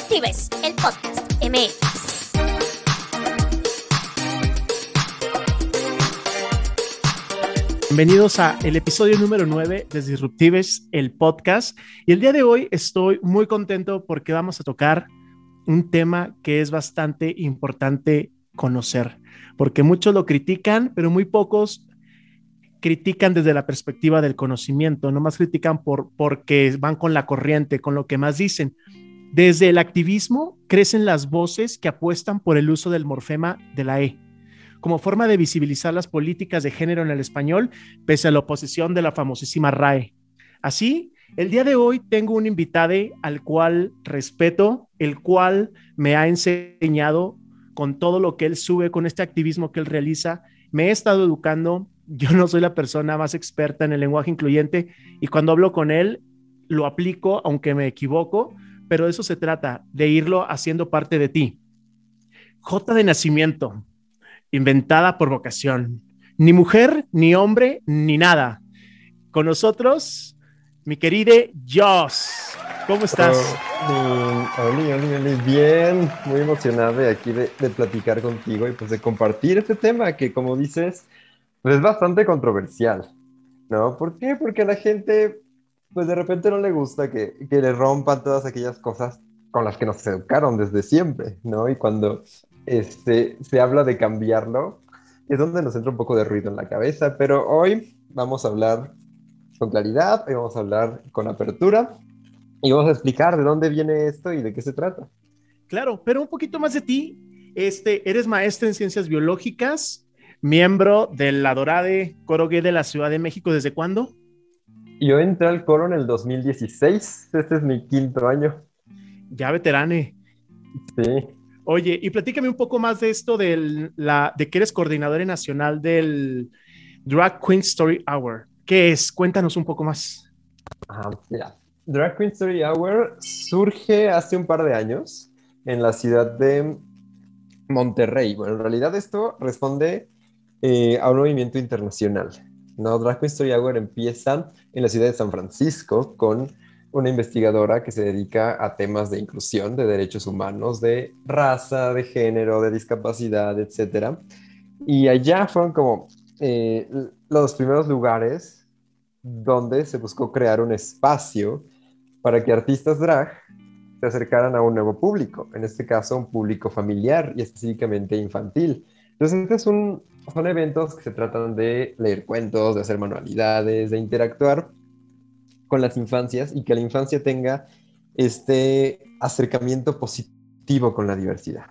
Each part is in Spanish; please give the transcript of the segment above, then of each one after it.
Disruptives, el podcast MX. Bienvenidos a el episodio número 9 de Disruptives, el podcast. Y el día de hoy estoy muy contento porque vamos a tocar un tema que es bastante importante conocer, porque muchos lo critican, pero muy pocos critican desde la perspectiva del conocimiento, no más critican por, porque van con la corriente, con lo que más dicen. Desde el activismo crecen las voces que apuestan por el uso del morfema de la E como forma de visibilizar las políticas de género en el español, pese a la oposición de la famosísima RAE. Así, el día de hoy tengo un invitado al cual respeto, el cual me ha enseñado con todo lo que él sube, con este activismo que él realiza. Me he estado educando, yo no soy la persona más experta en el lenguaje incluyente y cuando hablo con él lo aplico aunque me equivoco, pero eso se trata, de irlo haciendo parte de ti. J de nacimiento, inventada por vocación. Ni mujer, ni hombre, ni nada. Con nosotros, mi querida Joss. ¿Cómo estás? Hola, bien, muy emocionado de aquí de, de, platicar contigo y pues de compartir este tema que como dices, pues es bastante controversial, ¿no? ¿Por qué? Porque la gente, pues de repente no le gusta que, que le rompan todas aquellas cosas con las que nos educaron desde siempre, ¿no? Y cuando este, se habla de cambiarlo, es donde nos entra un poco de ruido en la cabeza, pero hoy vamos a hablar con claridad, hoy vamos a hablar con apertura y vamos a explicar de dónde viene esto y de qué se trata. Claro, pero un poquito más de ti. Este, eres maestra en ciencias biológicas, miembro de la Dorade Coro Gay de la Ciudad de México. ¿Desde cuándo? Yo entré al coro en el 2016. Este es mi quinto año. Ya veterane. Sí. Oye, y platícame un poco más de esto de, la, de que eres coordinadora nacional del Drag Queen Story Hour. ¿Qué es? Cuéntanos un poco más. Ajá, mira. Drag Queen Story Hour surge hace un par de años en la ciudad de Monterrey. Bueno, en realidad esto responde eh, a un movimiento internacional. ¿No? Drag Queen Story Hour empieza en la ciudad de San Francisco con una investigadora que se dedica a temas de inclusión, de derechos humanos, de raza, de género, de discapacidad, etc. Y allá fueron como eh, los primeros lugares donde se buscó crear un espacio para que artistas drag se acercaran a un nuevo público, en este caso un público familiar y específicamente infantil. Entonces, este es un, son eventos que se tratan de leer cuentos, de hacer manualidades, de interactuar con las infancias y que la infancia tenga este acercamiento positivo con la diversidad.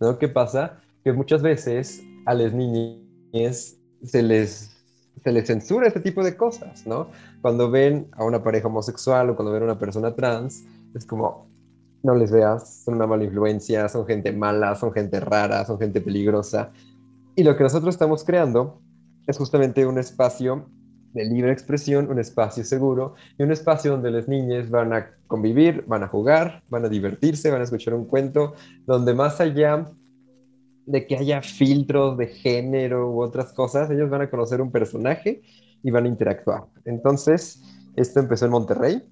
¿no? ¿Qué pasa? Que muchas veces a las niñas se les, se les censura este tipo de cosas, ¿no? Cuando ven a una pareja homosexual o cuando ven a una persona trans, es como, no les veas, son una mala influencia, son gente mala, son gente rara, son gente peligrosa. Y lo que nosotros estamos creando es justamente un espacio de libre expresión, un espacio seguro y un espacio donde las niñas van a convivir, van a jugar, van a divertirse, van a escuchar un cuento, donde más allá de que haya filtros de género u otras cosas, ellos van a conocer un personaje y van a interactuar. Entonces, esto empezó en Monterrey,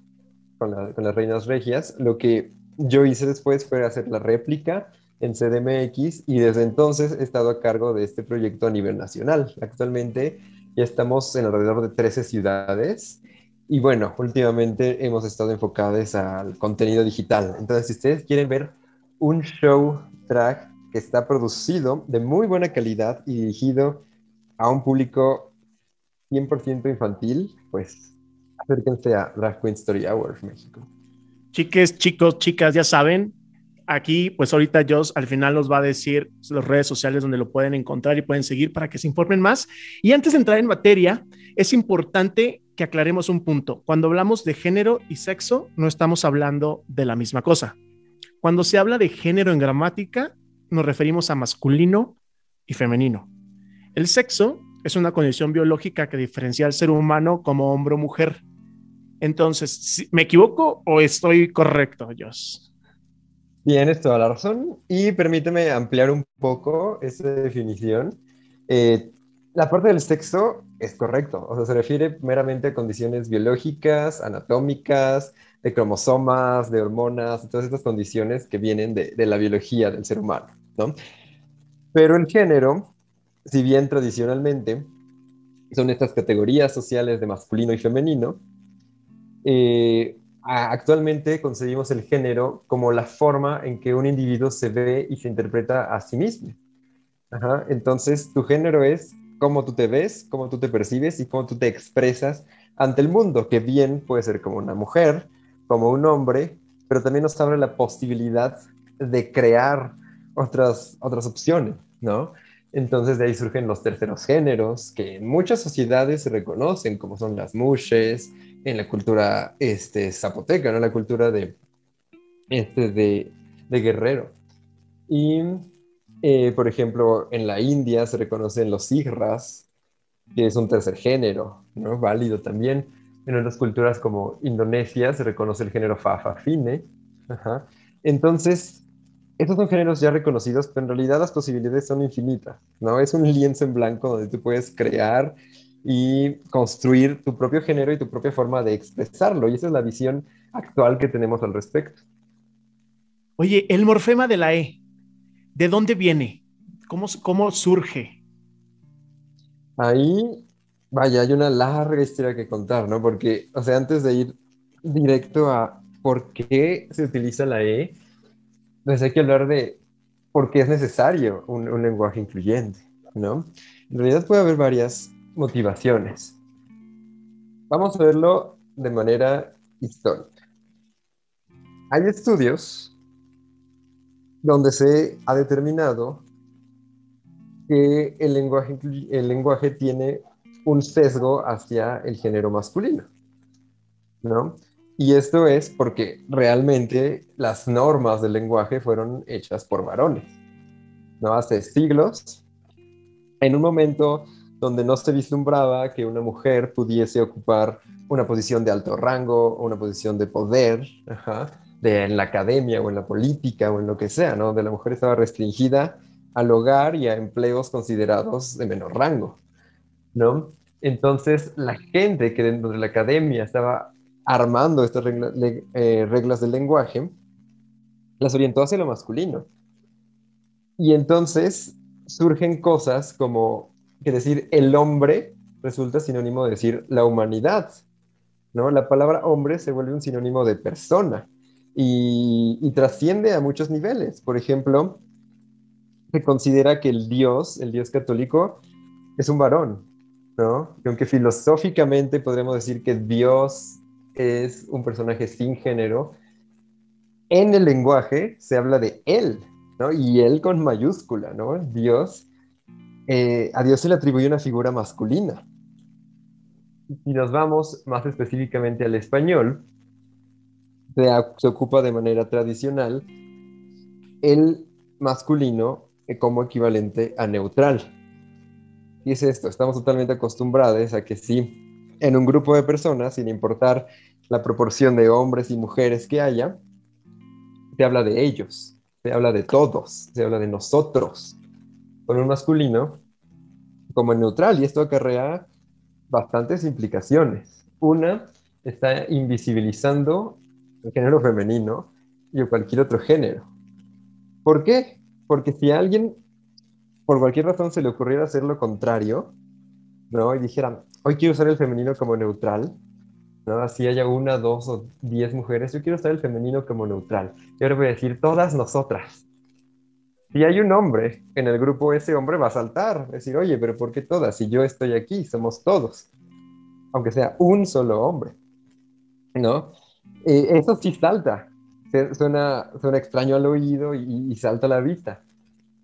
con, con las Reinas Regias. Lo que yo hice después fue hacer la réplica en CDMX y desde entonces he estado a cargo de este proyecto a nivel nacional. Actualmente ya estamos en alrededor de 13 ciudades y bueno, últimamente hemos estado enfocados al contenido digital. Entonces, si ustedes quieren ver un show drag que está producido de muy buena calidad y dirigido a un público 100% infantil, pues acérquense a Drag Queen Story Hour México. Chiques, chicos, chicas, ya saben, Aquí, pues ahorita Joss al final nos va a decir las redes sociales donde lo pueden encontrar y pueden seguir para que se informen más. Y antes de entrar en materia, es importante que aclaremos un punto. Cuando hablamos de género y sexo, no estamos hablando de la misma cosa. Cuando se habla de género en gramática, nos referimos a masculino y femenino. El sexo es una condición biológica que diferencia al ser humano como hombre o mujer. Entonces, ¿me equivoco o estoy correcto, Joss? Tienes toda la razón y permíteme ampliar un poco esa definición. Eh, la parte del sexo es correcto, o sea, se refiere meramente a condiciones biológicas, anatómicas, de cromosomas, de hormonas, todas estas condiciones que vienen de, la biología del ser humano, ¿no? Pero el género, si bien tradicionalmente son estas categorías sociales de masculino y femenino, eh, actualmente concebimos el género como la forma en que un individuo se ve y se interpreta a sí mismo. Entonces, tu género es cómo tú te ves, cómo tú te percibes y cómo tú te expresas ante el mundo, que bien puede ser como una mujer, como un hombre, pero también nos abre la posibilidad de crear otras, otras opciones, ¿no? Entonces de ahí surgen los terceros géneros, que en muchas sociedades se reconocen, como son las mushes, en la cultura este, zapoteca, ¿no? La cultura de, este, de, guerrero. Y eh, por ejemplo, en la India se reconocen los sigras, que es un tercer género, ¿no? Válido también. En otras culturas como Indonesia se reconoce el género Fafafine. Ajá. Entonces, estos son géneros ya reconocidos, pero en realidad las posibilidades son infinitas, ¿no? Es un lienzo en blanco donde tú puedes crear y construir tu propio género y tu propia forma de expresarlo. Y esa es la visión actual que tenemos al respecto. Oye, el morfema de la E, ¿De dónde viene? ¿Cómo, cómo surge? Ahí, vaya, hay una larga historia que contar, ¿no? Porque, o sea, antes de ir directo a por qué se utiliza la E, pues hay que hablar de por qué es necesario un, un lenguaje incluyente, ¿no? En realidad puede haber varias motivaciones. Vamos a verlo de manera histórica. Hay estudios donde se ha determinado que el lenguaje, el lenguaje tiene un sesgo hacia el género masculino, ¿no? Y esto es porque realmente las normas del lenguaje fueron hechas por varones, ¿no? Hace siglos, en un momento donde no se vislumbraba que una mujer pudiese ocupar una posición de alto rango, una posición de poder, ajá, de, en la academia o en la política o en lo que sea, ¿no? De la mujer estaba restringida al hogar y a empleos considerados de menor rango, ¿no? Entonces, la gente que dentro de la academia estaba armando estas eh, reglas del lenguaje, las orientó hacia lo masculino. Y entonces surgen cosas como que decir el hombre resulta sinónimo de decir la humanidad, ¿no? La palabra hombre se vuelve un sinónimo de persona y, trasciende a muchos niveles. Por ejemplo, se considera que el Dios, el Dios católico, es un varón, ¿no? aunque filosóficamente podremos decir que Dios es un personaje sin género, en el lenguaje se habla de él, ¿no? Y él con mayúscula, ¿no? Dios, eh, a Dios se le atribuye una figura masculina. Si nos vamos más específicamente al español, se, ocupa de manera tradicional el masculino como equivalente a neutral. Y es esto, estamos totalmente acostumbrados a que si en un grupo de personas, sin importar la proporción de hombres y mujeres que haya, se habla de ellos, se habla de todos, se habla de nosotros, con un masculino como neutral, y esto acarrea bastantes implicaciones. Una, está invisibilizando el género femenino y cualquier otro género. ¿Por qué? Porque si a alguien por cualquier razón se le ocurriera hacer lo contrario, ¿no? Y dijera, hoy quiero usar el femenino como neutral, ¿no? Así haya una, dos o diez mujeres, yo quiero usar el femenino como neutral. Y ahora voy a decir, todas nosotras. Si hay un hombre en el grupo, ese hombre va a saltar, decir, oye, pero ¿por qué todas? Si yo estoy aquí, somos todos. Aunque sea un solo hombre, ¿no? Eh, eso sí salta. Suena, extraño al oído y, salta a la vista.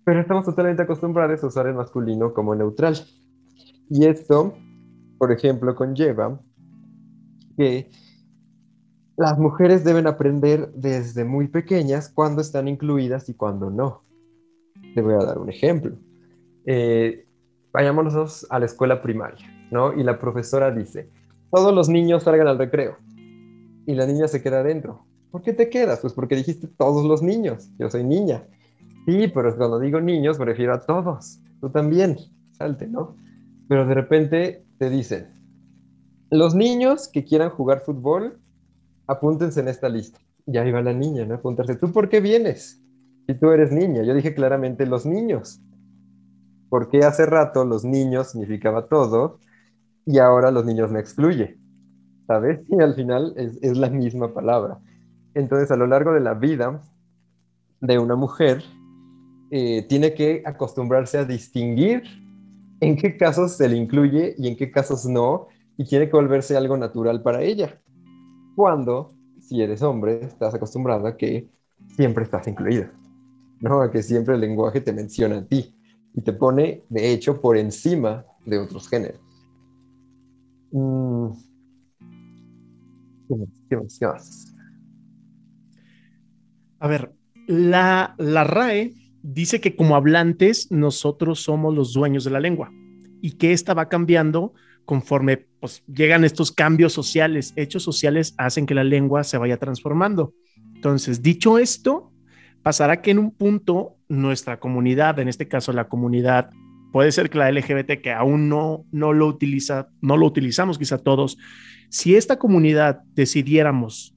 Pero estamos totalmente acostumbrados a usar el masculino como neutral. Y esto, por ejemplo, conlleva que las mujeres deben aprender desde muy pequeñas cuándo están incluidas y cuándo no. Te voy a dar un ejemplo. Eh, vayámonos a la escuela primaria, ¿no? Y la profesora dice, todos los niños salgan al recreo y la niña se queda adentro. ¿Por qué te quedas? Pues porque dijiste todos los niños. Yo soy niña. Sí, pero cuando digo niños me refiero a todos. Tú también. Salte, ¿no? pero de repente te dicen, los niños que quieran jugar fútbol, apúntense en esta lista. Y ahí va la niña, ¿no? Apuntarse, ¿tú por qué vienes? Si tú eres niña, yo dije claramente los niños. Porque hace rato los niños significaba todo y ahora los niños me excluye, ¿sabes? Y al final es, es la misma palabra. Entonces, a lo largo de la vida de una mujer, eh, tiene que acostumbrarse a distinguir en qué casos se le incluye y en qué casos no, y tiene que volverse algo natural para ella. Cuando, si eres hombre, estás acostumbrado a que siempre estás incluido, ¿no? A que siempre el lenguaje te menciona a ti y te pone, de hecho, por encima de otros géneros. Mm. ¿Qué más? ¿Qué más? A ver, la, la RAE dice que como hablantes nosotros somos los dueños de la lengua y que esta va cambiando conforme pues, llegan estos cambios sociales, hechos sociales hacen que la lengua se vaya transformando. Entonces, dicho esto, pasará que en un punto nuestra comunidad, en este caso la comunidad, puede ser que la LGBT que aún no, no lo utiliza, no lo utilizamos quizá todos, si esta comunidad decidiéramos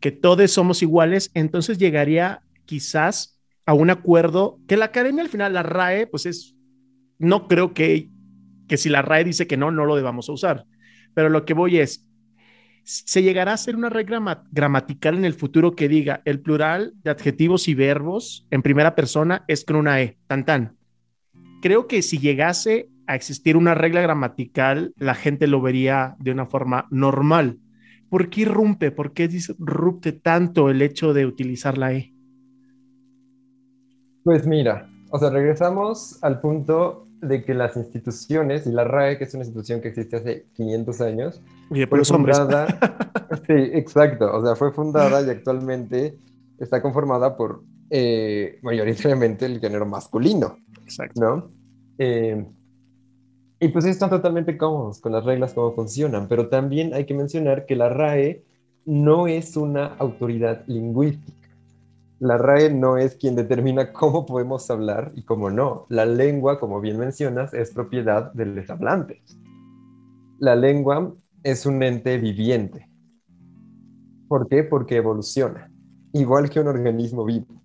que todos somos iguales, entonces llegaría quizás a un acuerdo que la academia al final, la RAE, pues es, no creo que, que si la RAE dice que no, no lo debamos usar. Pero lo que voy es, se llegará a hacer una regla gramatical en el futuro que diga el plural de adjetivos y verbos en primera persona es con una E, tan tan. Creo que si llegase a existir una regla gramatical, la gente lo vería de una forma normal. ¿Por qué irrumpe? ¿Por qué disrupte tanto el hecho de utilizar la E? Pues mira, o sea, regresamos al punto de que las instituciones, y la RAE, que es una institución que existe hace 500 años, fue fundada. sí, exacto. O sea, fue fundada y actualmente está conformada por eh, mayoritariamente el género masculino. Exacto. ¿No? Eh, y pues están totalmente cómodos con las reglas, cómo funcionan, pero también hay que mencionar que la RAE no es una autoridad lingüística. La RAE no es quien determina cómo podemos hablar y cómo no. La lengua, como bien mencionas, es propiedad de los hablantes. La lengua es un ente viviente. ¿Por qué? Porque evoluciona, igual que un organismo vivo.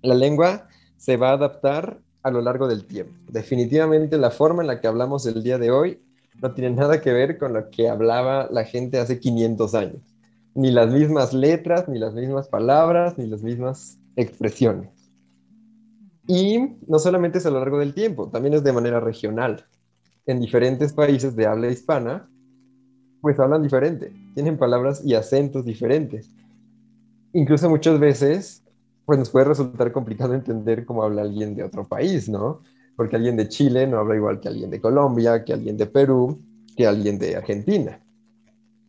La lengua se va a adaptar a lo largo del tiempo. Definitivamente la forma en la que hablamos el día de hoy no tiene nada que ver con lo que hablaba la gente hace 500 años ni las mismas letras, ni las mismas palabras, ni las mismas expresiones. Y no solamente es a lo largo del tiempo, también es de manera regional. En diferentes países de habla hispana, pues hablan diferente, tienen palabras y acentos diferentes. Incluso muchas veces, pues nos puede resultar complicado entender cómo habla alguien de otro país, ¿no? Porque alguien de Chile no habla igual que alguien de Colombia, que alguien de Perú, que alguien de Argentina.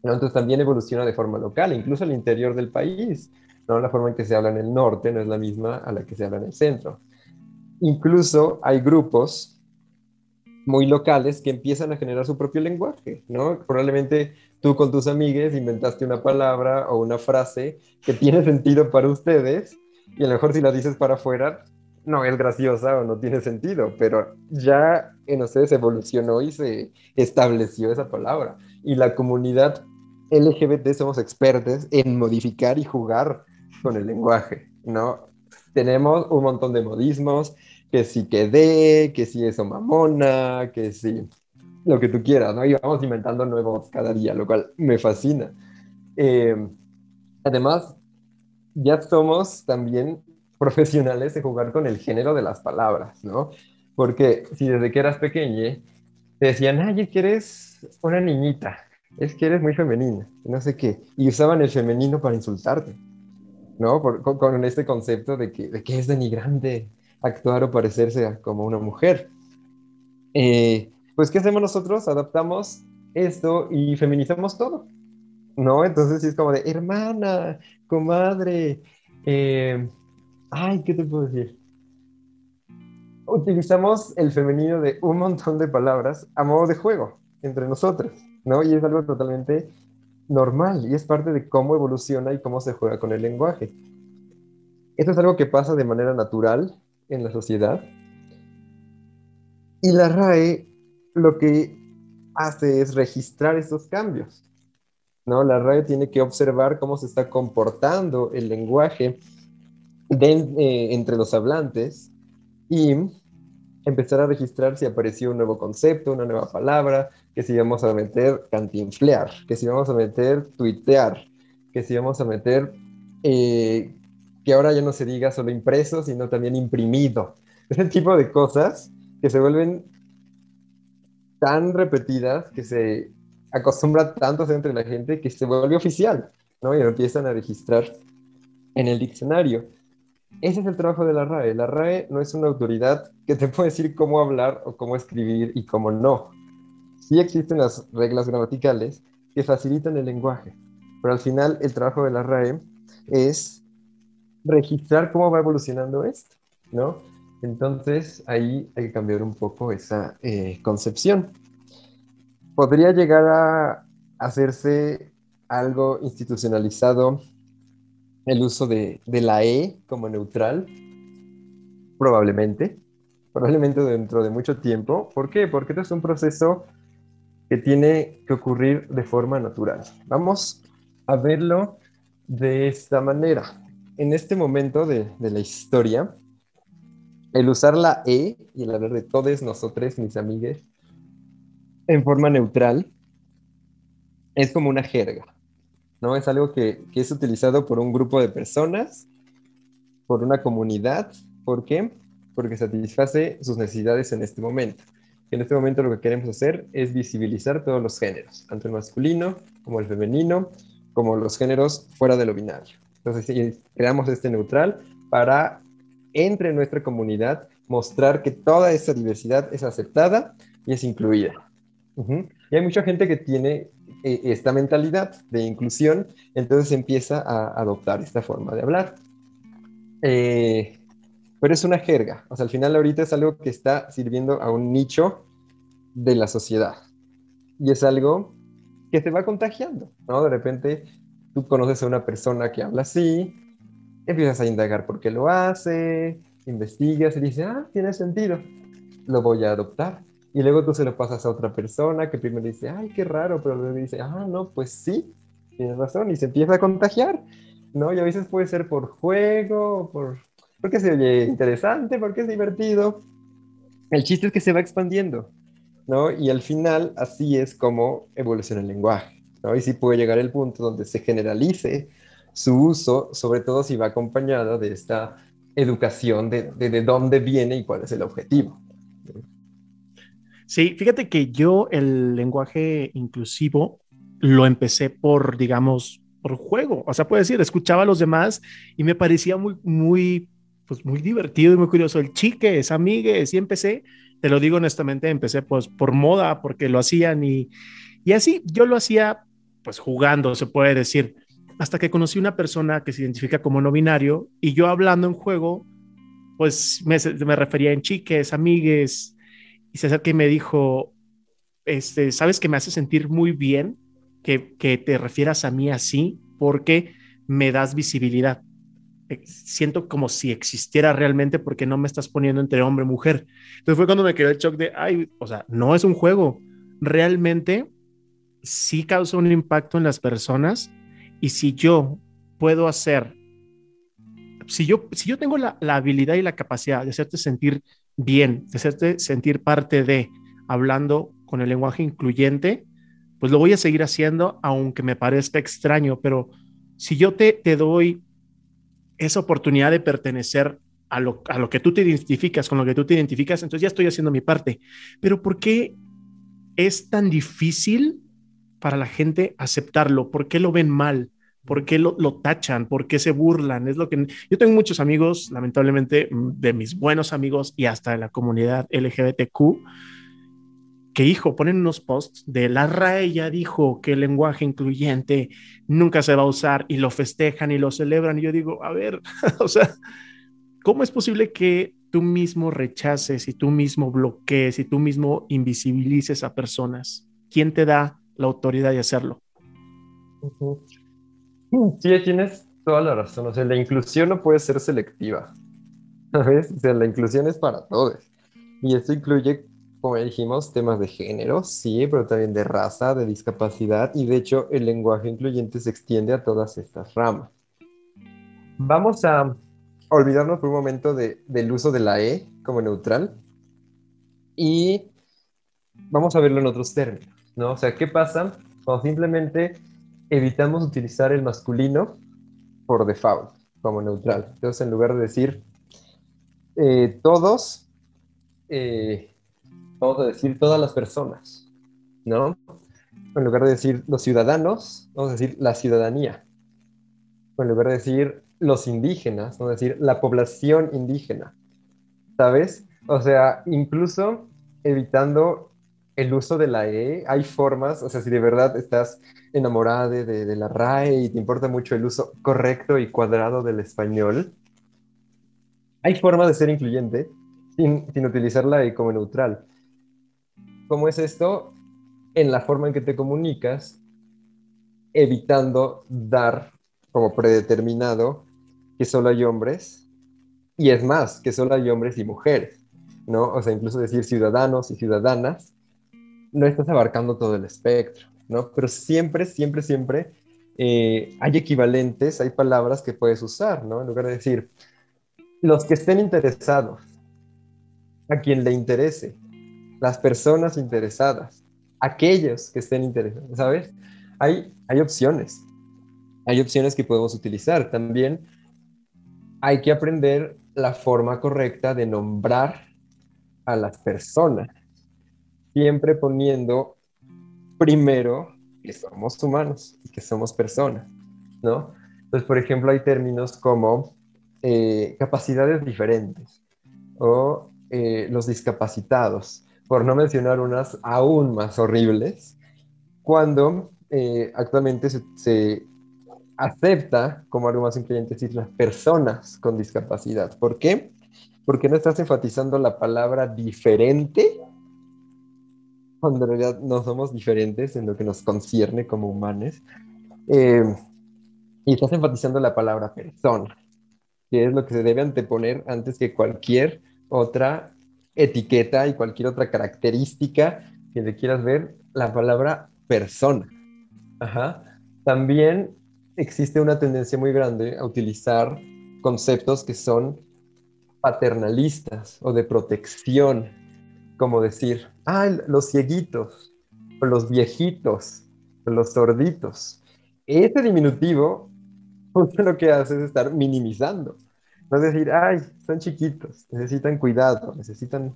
Entonces también evoluciona de forma local, incluso al interior del país. ¿no? La forma en que se habla en el norte no es la misma a la que se habla en el centro. Incluso hay grupos muy locales que empiezan a generar su propio lenguaje, ¿no? Probablemente tú con tus amigues inventaste una palabra o una frase que tiene sentido para ustedes y a lo mejor si la dices para afuera no es graciosa o no tiene sentido, pero ya en ustedes evolucionó y se estableció esa palabra. Y la comunidad LGBT somos expertos en modificar y jugar con el lenguaje, ¿no? Tenemos un montón de modismos, que si quedé, que si eso mamona, que si lo que tú quieras, ¿no? Y vamos inventando nuevos cada día, lo cual me fascina. Eh, además, ya somos también profesionales de jugar con el género de las palabras, ¿no? Porque si desde que eras pequeña te decían, ay, es que eres una niñita, es que eres muy femenina, no sé qué, y usaban el femenino para insultarte, ¿no? con, este concepto de que, de que es denigrante actuar o parecerse como una mujer. Eh, pues, ¿qué hacemos nosotros? Adaptamos esto y feminizamos todo, ¿no? Entonces, es como de hermana, comadre, eh, ay, ¿qué te puedo decir? Utilizamos el femenino de un montón de palabras a modo de juego entre nosotros. ¿no? Y es algo totalmente normal y es parte de cómo evoluciona y cómo se juega con el lenguaje. Esto es algo que pasa de manera natural en la sociedad. Y la RAE lo que hace es registrar estos cambios. ¿no? La RAE tiene que observar cómo se está comportando el lenguaje eh, entre los hablantes y empezar a registrar si apareció un nuevo concepto, una nueva palabra, que si vamos a meter cantinflear, que si vamos a meter tuitear, que si vamos a meter eh, que ahora ya no se diga solo impreso, sino también imprimido. Ese tipo de cosas que se vuelven tan repetidas, que se acostumbra tanto entre la gente, que se vuelve oficial, ¿no? Y lo empiezan a registrar en el diccionario. Ese es el trabajo de la RAE. La RAE no es una autoridad que te puede decir cómo hablar o cómo escribir y cómo no. Sí existen las reglas gramaticales que facilitan el lenguaje, pero al final el trabajo de la RAE es registrar cómo va evolucionando esto, ¿no? Entonces ahí hay que cambiar un poco esa eh, concepción. ¿Podría llegar a hacerse algo institucionalizado el uso de, de la E como neutral? Probablemente, probablemente dentro de mucho tiempo. ¿Por qué? Porque esto es un proceso que tiene que ocurrir de forma natural. Vamos a verlo de esta manera. En este momento de, de la historia, el usar la E y el hablar de todos nosotros, mis amigues, en forma neutral, es como una jerga, ¿no? Es algo que, es utilizado por un grupo de personas, por una comunidad. ¿Por qué? Porque satisface sus necesidades en este momento. En este momento lo que queremos hacer es visibilizar todos los géneros, tanto el masculino como el femenino, como los géneros fuera de lo binario. Entonces, creamos este neutral para, entre nuestra comunidad, mostrar que toda esa diversidad es aceptada y es incluida. Y hay mucha gente que tiene eh, esta mentalidad de inclusión, entonces empieza a adoptar esta forma de hablar. Eh, pero es una jerga, o sea, al final ahorita es algo que está sirviendo a un nicho de la sociedad. Y es algo que se va contagiando, ¿no? De repente tú conoces a una persona que habla así, empiezas a indagar por qué lo hace, investigas y dices, ah, tiene sentido, lo voy a adoptar. Y luego tú se lo pasas a otra persona que primero dice, ay, qué raro, pero luego dice, ah, no, pues sí, tienes razón, y se empieza a contagiar, ¿no? Y a veces puede ser por juego, por, porque se oye interesante, porque es divertido. El chiste es que se va expandiendo, ¿no? Y al final así es como evoluciona el lenguaje, ¿no? Y sí puede llegar el punto donde se generalice su uso, sobre todo si va acompañado de esta educación de, de, de dónde viene y cuál es el objetivo. Sí, fíjate que yo el lenguaje inclusivo lo empecé por, digamos, por juego. O sea, puedo decir, escuchaba a los demás y me parecía muy, muy, pues muy divertido y muy curioso. El chiques, amigues, y empecé te lo digo honestamente, empecé pues por moda, porque lo hacían y, y así yo lo hacía pues jugando, se puede decir, hasta que conocí una persona que se identifica como no binario y yo hablando en juego, pues me, me refería en chiques, amigues, y se acerca y me dijo, este, sabes que me hace sentir muy bien que, que te refieras a mí así porque me das visibilidad. Siento como si existiera realmente porque no me estás poniendo entre hombre y mujer. Entonces fue cuando me quedó el shock de, ay, o sea, no es un juego, realmente sí causa un impacto en las personas y si yo puedo hacer, si yo, si yo tengo la, la habilidad y la capacidad de hacerte sentir bien, de hacerte sentir parte de, hablando con el lenguaje incluyente, pues lo voy a seguir haciendo aunque me parezca extraño, pero si yo te, te doy esa oportunidad de pertenecer a lo, a lo que tú te identificas, con lo que tú te identificas, entonces ya estoy haciendo mi parte. Pero ¿por qué es tan difícil para la gente aceptarlo? ¿Por qué lo ven mal? ¿Por qué lo, lo, tachan? ¿Por qué se burlan? Es lo que yo tengo muchos amigos, lamentablemente, de mis buenos amigos y hasta de la comunidad LGBTQ, que hijo, ponen unos posts de la RAE ya dijo que el lenguaje incluyente nunca se va a usar y lo festejan y lo celebran. Y yo digo, a ver, o sea, ¿cómo es posible que tú mismo rechaces y tú mismo bloquees y tú mismo invisibilices a personas? ¿Quién te da la autoridad de hacerlo? Sí, tienes toda la razón. O sea, la inclusión no puede ser selectiva. ¿Sabes? O sea, la inclusión es para todos. Y esto incluye como ya dijimos, temas de género, sí, pero también de raza, de discapacidad, y de hecho el lenguaje incluyente se extiende a todas estas ramas. Vamos a olvidarnos por un momento del uso de la E como neutral y vamos a verlo en otros términos, ¿no? O sea, ¿qué pasa cuando simplemente evitamos utilizar el masculino por default como neutral? Entonces, en lugar de decir eh, todos, eh, vamos a decir todas las personas, ¿no? En lugar de decir los ciudadanos, vamos a decir la ciudadanía. En lugar de decir los indígenas, vamos a decir la población indígena, ¿sabes? O sea, incluso evitando el uso de la E, hay formas, o sea, si de verdad estás enamorada de, la RAE y te importa mucho el uso correcto y cuadrado del español, hay formas de ser incluyente sin, sin utilizar la E como neutral. ¿Cómo es esto? En la forma en que te comunicas, evitando dar como predeterminado que solo hay hombres, y es más, que solo hay hombres y mujeres, ¿no? O sea, incluso decir ciudadanos y ciudadanas, no estás abarcando todo el espectro, ¿no? Pero siempre, siempre, siempre eh, hay equivalentes, hay palabras que puedes usar, ¿no? En lugar de decir, los que estén interesados, a quien le interese, las personas interesadas, aquellos que estén interesados, ¿sabes? Hay, hay opciones, hay opciones que podemos utilizar. También hay que aprender la forma correcta de nombrar a las personas, siempre poniendo primero que somos humanos y que somos personas, ¿no? Entonces, por ejemplo, hay términos como eh, capacidades diferentes o eh, los discapacitados, por no mencionar unas aún más horribles, cuando eh, actualmente se, acepta como algo más incluyente decir las personas con discapacidad. ¿Por qué? Porque no estás enfatizando la palabra diferente cuando en realidad no somos diferentes en lo que nos concierne como humanos. Eh, y estás enfatizando la palabra persona, que es lo que se debe anteponer antes que cualquier otra etiqueta y cualquier otra característica que le quieras ver, la palabra persona. Ajá. También existe una tendencia muy grande a utilizar conceptos que son paternalistas o de protección, como decir, ah, los cieguitos, o los viejitos, o los sorditos. Este diminutivo lo que hace es estar minimizando. No es decir, ay, son chiquitos, necesitan cuidado, necesitan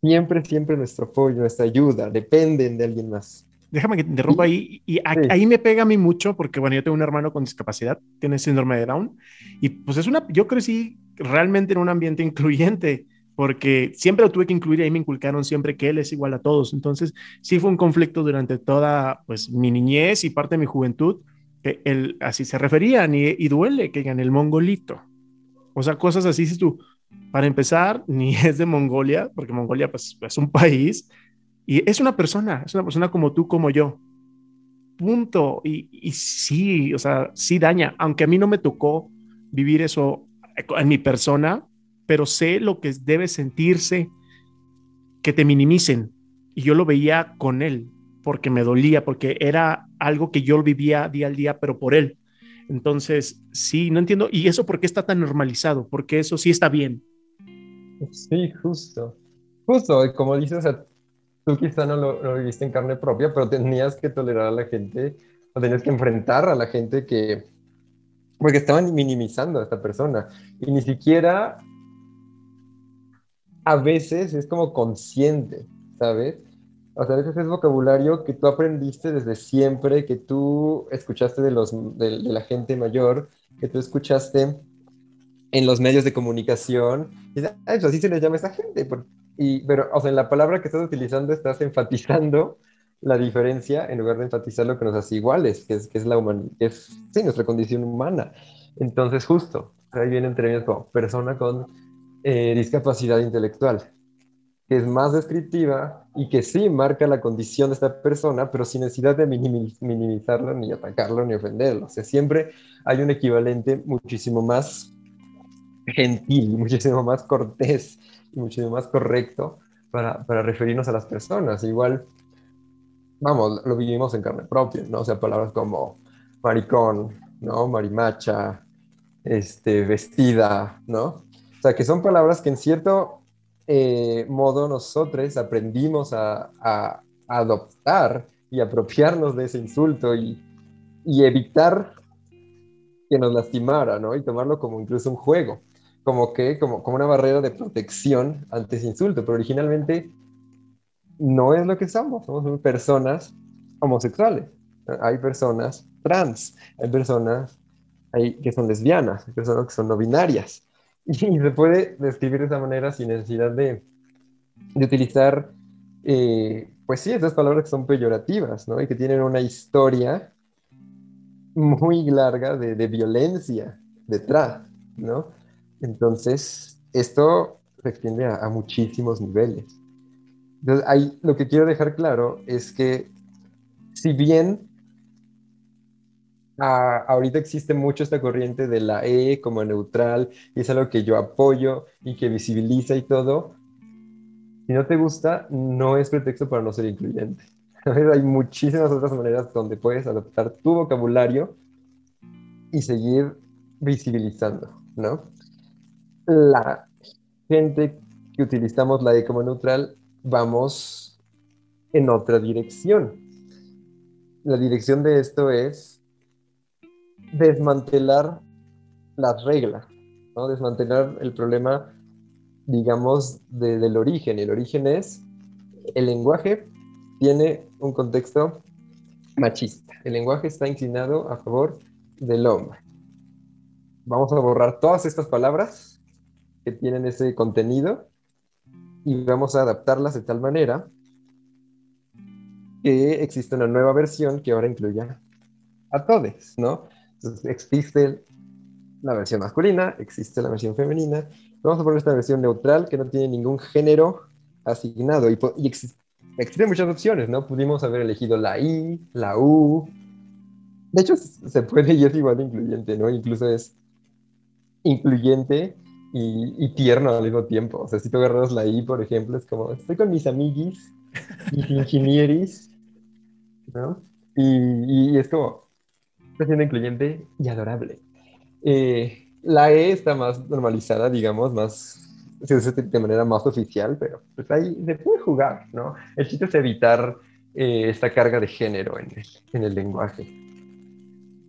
siempre, siempre nuestro apoyo, nuestra ayuda, dependen de alguien más déjame que te interrumpa ahí. Y ahí me pega a mí mucho porque, bueno, yo tengo un hermano con discapacidad, tiene síndrome de Down. Y pues es una, yo crecí realmente en un ambiente incluyente porque siempre lo tuve que incluir y ahí me inculcaron siempre que él es igual a todos. Entonces, sí fue un conflicto durante toda, pues, mi niñez y parte de mi juventud, que él así se referían y, y duele que digan el mongolito. O sea, cosas así, si tú, para empezar, ni es de Mongolia, porque Mongolia, pues, es un país, y es una persona, es una persona como tú, como yo. Punto. Y, y sí, o sea, sí daña, aunque a mí no me tocó vivir eso en mi persona, pero sé lo que debe sentirse que te minimicen. Y yo lo veía con él, porque me dolía, porque era algo que yo vivía día al día, pero por él. Entonces, sí, no entiendo. ¿Y eso por qué está tan normalizado? Porque eso sí está bien. Sí, justo. Justo, como dices, tú quizá no lo, viviste en carne propia, pero tenías que tolerar a la gente, o tenías que enfrentar a la gente que, porque estaban minimizando a esta persona. Y ni siquiera a veces es como consciente, ¿sabes? O sea, a veces es vocabulario que tú aprendiste desde siempre, que tú escuchaste de, los, de, la gente mayor, que tú escuchaste en los medios de comunicación. Y Ay, pues así se les llama a esa gente, y, pero, o sea, en la palabra que estás utilizando estás enfatizando la diferencia en lugar de enfatizar lo que nos hace iguales, que es, que es la humanidad, es, sí, nuestra condición humana. Entonces, justo, ahí viene entre como persona con eh, discapacidad intelectual, que es más descriptiva y que sí marca la condición de esta persona, pero sin necesidad de minimizarlo, ni atacarlo, ni ofenderlo. O sea, siempre hay un equivalente muchísimo más gentil, muchísimo más cortés y muchísimo más correcto para, para referirnos a las personas. Igual, vamos, lo vivimos en carne propia, ¿no? O sea, palabras como maricón, ¿no? Marimacha, este, vestida, ¿no? O sea, que son palabras que en cierto eh, modo nosotros aprendimos a, a, adoptar y apropiarnos de ese insulto y, y, evitar que nos lastimara, ¿no? Y tomarlo como incluso un juego, como que, como, como una barrera de protección ante ese insulto, pero originalmente no es lo que somos, somos personas homosexuales, hay personas trans, hay personas hay, que son lesbianas, hay personas que son no binarias. Y se puede describir de esa manera sin necesidad de, de utilizar, eh, pues sí, esas palabras que son peyorativas, ¿no? Y que tienen una historia muy larga de, de violencia detrás, ¿no? Entonces, esto se extiende a, a muchísimos niveles. Entonces, ahí lo que quiero dejar claro es que si bien ahorita existe mucho esta corriente de la E como neutral y es algo que yo apoyo y que visibiliza y todo. Si no te gusta, no es pretexto para no ser incluyente. Hay muchísimas otras maneras donde puedes adaptar tu vocabulario y seguir visibilizando, ¿no? La gente que utilizamos la E como neutral, vamos en otra dirección. La dirección de esto es desmantelar las reglas, ¿no? desmantelar el problema, digamos, del origen. El origen es, el lenguaje tiene un contexto machista. El lenguaje está inclinado a favor del hombre. Vamos a borrar todas estas palabras que tienen ese contenido y vamos a adaptarlas de tal manera que existe una nueva versión que ahora incluya a todos, ¿no? Entonces, existe la versión masculina, existe la versión femenina. Vamos a poner esta versión neutral que no tiene ningún género asignado. Y, existen muchas opciones, ¿no? Pudimos haber elegido la I, la U. De hecho, se puede y es igual de incluyente, ¿no? Incluso es incluyente y, tierno al mismo tiempo. O sea, si tú agarras la I, por ejemplo, es como, estoy con mis amiguis, mis ingenieris, ¿no? y es como, siendo incluyente y adorable. Eh, la E está más normalizada, digamos, más se usa de manera más oficial, pero pues ahí se puede jugar, ¿no? El chiste es evitar eh, esta carga de género en el, en el lenguaje.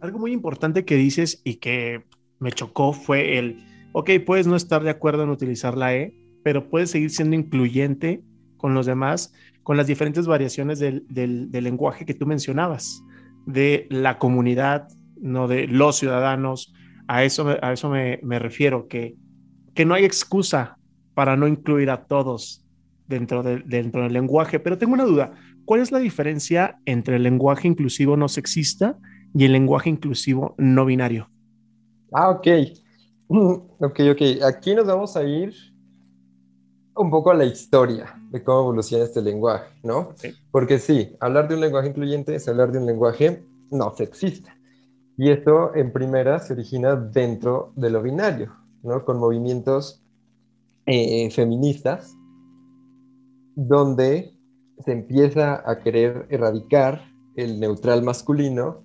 Algo muy importante que dices y que me chocó fue el, ok, puedes no estar de acuerdo en utilizar la E, pero puedes seguir siendo incluyente con los demás, con las diferentes variaciones del, del, del lenguaje que tú mencionabas de la comunidad, no de los ciudadanos. A eso, a eso me, refiero, que, que no hay excusa para no incluir a todos dentro, de, dentro del lenguaje. Pero tengo una duda, ¿cuál es la diferencia entre el lenguaje inclusivo no sexista y el lenguaje inclusivo no binario? Ah, ok. Ok, ok. Aquí nos vamos a ir un poco a la historia de cómo evoluciona este lenguaje, ¿no? Porque sí, hablar de un lenguaje incluyente es hablar de un lenguaje no sexista. Y esto en primera se origina dentro de lo binario, ¿no? Con movimientos eh, feministas, donde se empieza a querer erradicar el neutral masculino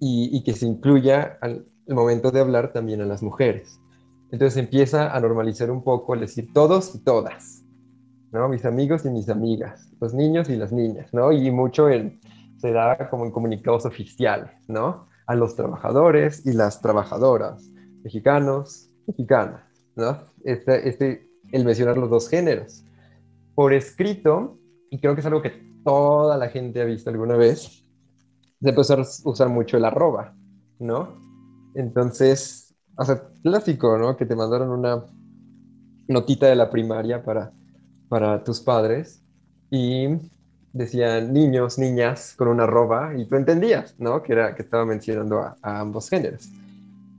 y, y que se incluya al momento de hablar también a las mujeres. Entonces empieza a normalizar un poco el decir todos y todas, ¿no? Mis amigos y mis amigas, los niños y las niñas, ¿no? Y mucho el, se da como en comunicados oficiales, ¿no? A los trabajadores y las trabajadoras, mexicanos, mexicanas, ¿no? Este, este, el mencionar los dos géneros. Por escrito, y creo que es algo que toda la gente ha visto alguna vez, se empezó a usar mucho el arroba, ¿no? Entonces, o sea, clásico, ¿no? Que te mandaron una notita de la primaria para, para tus padres y decían niños, niñas con una arroba y tú entendías, ¿no? Que, era, que estaba mencionando a, ambos géneros.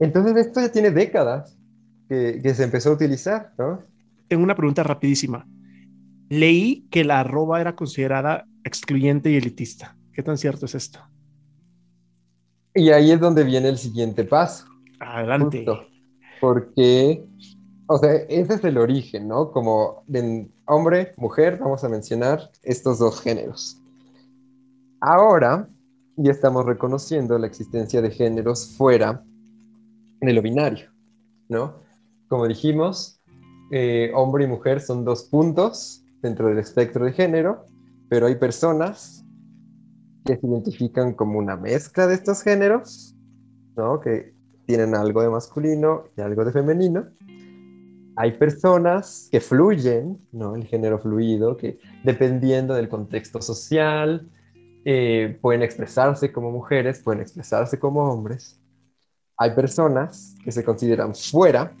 Entonces esto ya tiene décadas que, que, se empezó a utilizar, ¿no? Tengo una pregunta rapidísima. Leí que la arroba era considerada excluyente y elitista. ¿Qué tan cierto es esto? Y ahí es donde viene el siguiente paso. Adelante. porque O sea, ese es el origen, ¿no? Como de hombre, mujer, vamos a mencionar estos dos géneros. Ahora ya estamos reconociendo la existencia de géneros fuera de lo binario, ¿no? Como dijimos, eh, hombre y mujer son dos puntos dentro del espectro de género, pero hay personas que se identifican como una mezcla de estos géneros, ¿no? Que tienen algo de masculino y algo de femenino. Hay personas que fluyen, ¿no? El género fluido, que dependiendo del contexto social, eh, pueden expresarse como mujeres, pueden expresarse como hombres. Hay personas que se consideran fuera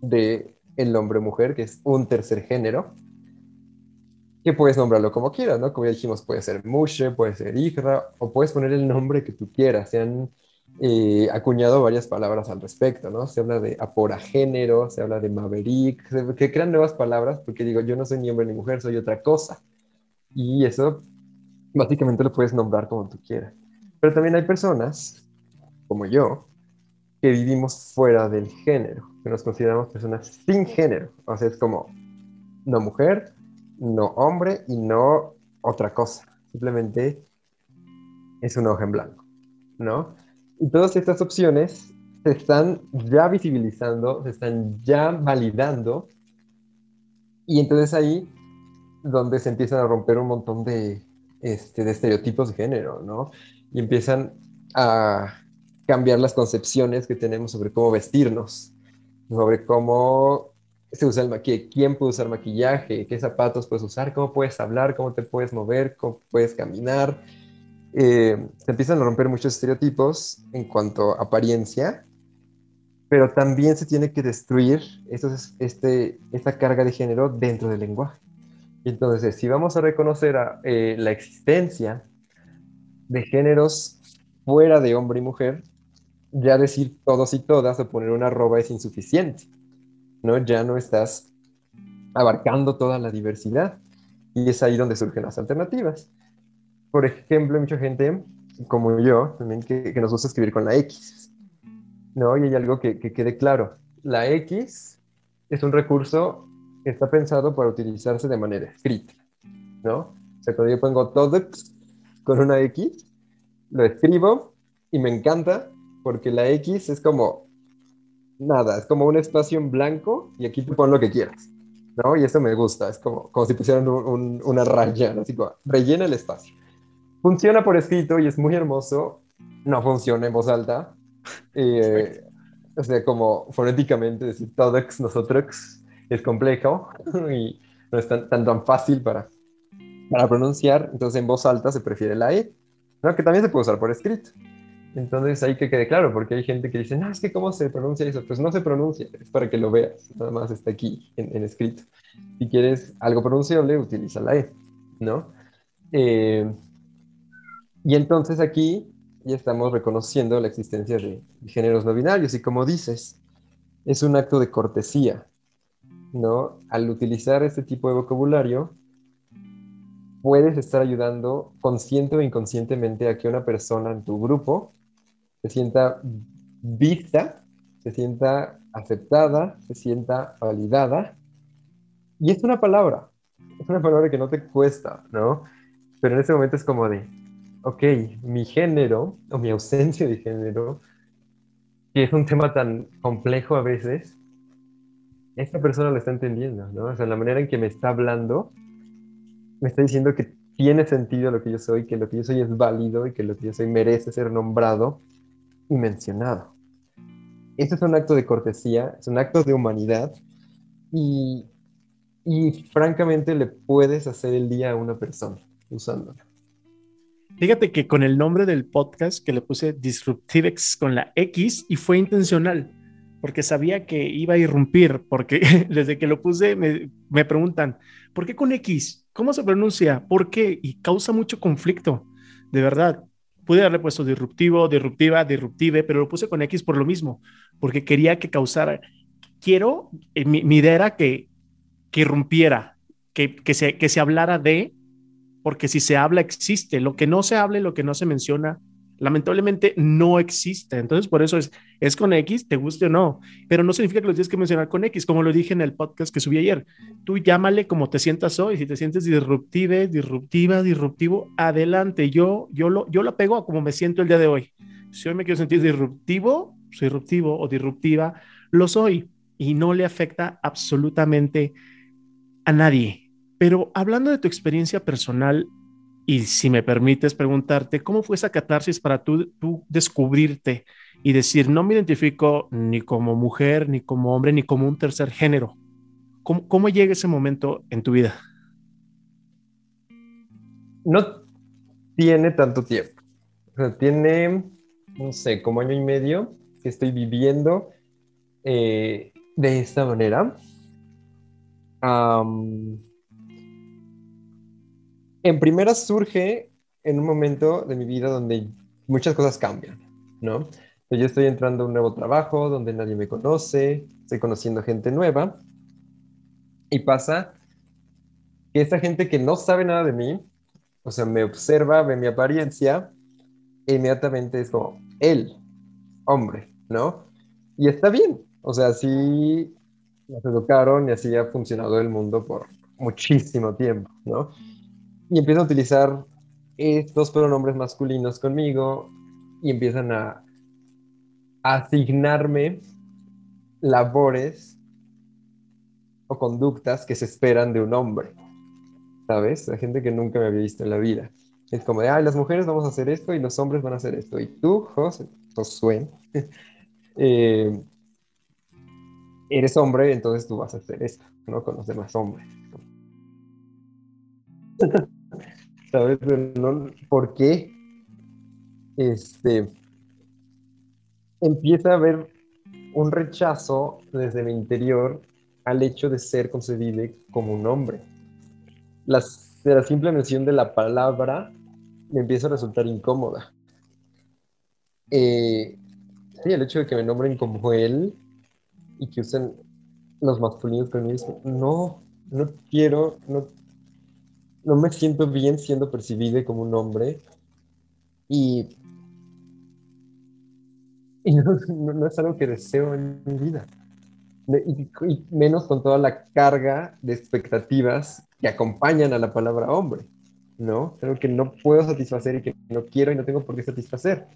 de el hombre-mujer, que es un tercer género, que puedes nombrarlo como quieras, ¿no? Como ya dijimos, puede ser Mushe, puede ser Igra, o puedes poner el nombre que tú quieras. Se han eh, acuñado varias palabras al respecto, ¿no? Se habla de aporagénero, se habla de maverick, que crean nuevas palabras, porque digo, yo no soy ni hombre ni mujer, soy otra cosa. Y eso básicamente lo puedes nombrar como tú quieras. Pero también hay personas, como yo, que vivimos fuera del género, que nos consideramos personas sin género. O sea, es como no mujer, no hombre y no otra cosa. Simplemente es un hoja en blanco, ¿no? Y todas estas opciones se están ya visibilizando, se están ya validando. Y entonces ahí donde se empiezan a romper un montón de, este, de estereotipos de género, ¿no? Y empiezan a cambiar las concepciones que tenemos sobre cómo vestirnos, sobre cómo se usa el maquillaje, quién puede usar maquillaje, qué zapatos puedes usar, cómo puedes hablar, cómo te puedes mover, cómo puedes caminar. Eh, se empiezan a romper muchos estereotipos en cuanto a apariencia, pero también se tiene que destruir este, esta carga de género dentro del lenguaje. Entonces, si vamos a reconocer eh, la existencia de géneros fuera de hombre y mujer, ya decir todos y todas o poner una arroba es insuficiente. ¿no? Ya no estás abarcando toda la diversidad. Y es ahí donde surgen las alternativas. Por ejemplo, hay mucha gente, como yo, también que, nos gusta escribir con la X. ¿no? Y hay algo que, quede claro. La X es un recurso que está pensado para utilizarse de manera escrita. ¿no? O sea, cuando yo pongo todo con una X, lo escribo y me encanta porque la X es como nada, es como un espacio en blanco y aquí tú pon lo que quieras, ¿no? Y eso me gusta, es como, como si pusieran una raya, así como, rellena el espacio. Funciona por escrito y es muy hermoso, no funciona en voz alta, eh, o sea, como fonéticamente decir todos, nosotros, es complejo y no es tan, tan, tan fácil para, para pronunciar, entonces en voz alta se prefiere la E, ¿no? que también se puede usar por escrito. Entonces hay que quede claro, porque hay gente que dice, no, es que cómo se pronuncia eso. Pues no se pronuncia, es para que lo veas, nada más está aquí en, escrito. Si quieres algo pronunciable, utiliza la E, ¿no? Eh, y entonces aquí ya estamos reconociendo la existencia de géneros no binarios y como dices, es un acto de cortesía, ¿no? Al utilizar este tipo de vocabulario, puedes estar ayudando consciente o inconscientemente a que una persona en tu grupo se sienta vista, se sienta aceptada, se sienta validada. Y es una palabra, es una palabra que no te cuesta, ¿no? Pero en ese momento es como de, ok, mi género o mi ausencia de género, que es un tema tan complejo a veces, esta persona lo está entendiendo, ¿no? O sea, la manera en que me está hablando, me está diciendo que tiene sentido lo que yo soy, que lo que yo soy es válido y que lo que yo soy merece ser nombrado y mencionado. Esto es un acto de cortesía, es un acto de humanidad y, y francamente le puedes hacer el día a una persona usándolo. Fíjate que con el nombre del podcast que le puse Disruptivex con la X y fue intencional, porque sabía que iba a irrumpir, porque desde que lo puse me, me preguntan, ¿por qué con X? ¿Cómo se pronuncia? ¿Por qué? Y causa mucho conflicto, de verdad. Pude haberle puesto disruptivo, disruptiva, disruptive, pero lo puse con X por lo mismo, porque quería que causara. Quiero, eh, mi, idea era que, que irrumpiera, que, que, se, que se hablara de, porque si se habla existe, lo que no se hable, lo que no se menciona, lamentablemente no existe. Entonces, por eso es, es con X, te guste o no, pero no significa que lo tienes que mencionar con X, como lo dije en el podcast que subí ayer. Tú llámale como te sientas hoy, si te sientes disruptive, disruptiva, disruptivo, adelante. Yo, yo, lo, yo lo pego a como me siento el día de hoy. Si hoy me quiero sentir disruptivo, soy disruptivo o disruptiva, lo soy y no le afecta absolutamente a nadie. Pero hablando de tu experiencia personal, y si me permites preguntarte, ¿cómo fue esa catarsis para tú, descubrirte y decir, no me identifico ni como mujer, ni como hombre, ni como un tercer género? ¿Cómo, cómo llega ese momento en tu vida? No tiene tanto tiempo. O sea, tiene, no sé, como año y medio que estoy viviendo eh, de esta manera. En primera surge en un momento de mi vida donde muchas cosas cambian, ¿no? Yo estoy entrando a un nuevo trabajo donde nadie me conoce, estoy conociendo gente nueva y pasa que esa gente que no sabe nada de mí, o sea, me observa, ve mi apariencia e inmediatamente es como, él, hombre, ¿no? Y está bien, o sea, así nos educaron y así ha funcionado el mundo por muchísimo tiempo, ¿no? Y empiezan a utilizar estos pronombres masculinos conmigo y empiezan a asignarme labores o conductas que se esperan de un hombre, ¿sabes? La gente que nunca me había visto en la vida. Es como de, ah, las mujeres vamos a hacer esto y los hombres van a hacer esto. Y tú, José, Josué, eh, eres hombre, entonces tú vas a hacer esto, ¿no? Con los demás hombres. ¿Sabes? ¿Por qué? Este, empieza a haber un rechazo desde mi interior al hecho de ser concebido como un hombre. La, la simple mención de la palabra me empieza a resultar incómoda. Eh, sí, el hecho de que me nombren como él y que usen los masculinos conmigo, no, no quiero, no no me siento bien siendo percibido como un hombre y, no, es algo que deseo en mi vida. Y, menos con toda la carga de expectativas que acompañan a la palabra hombre, ¿no? Algo que no puedo satisfacer y que no quiero y no tengo por qué satisfacer.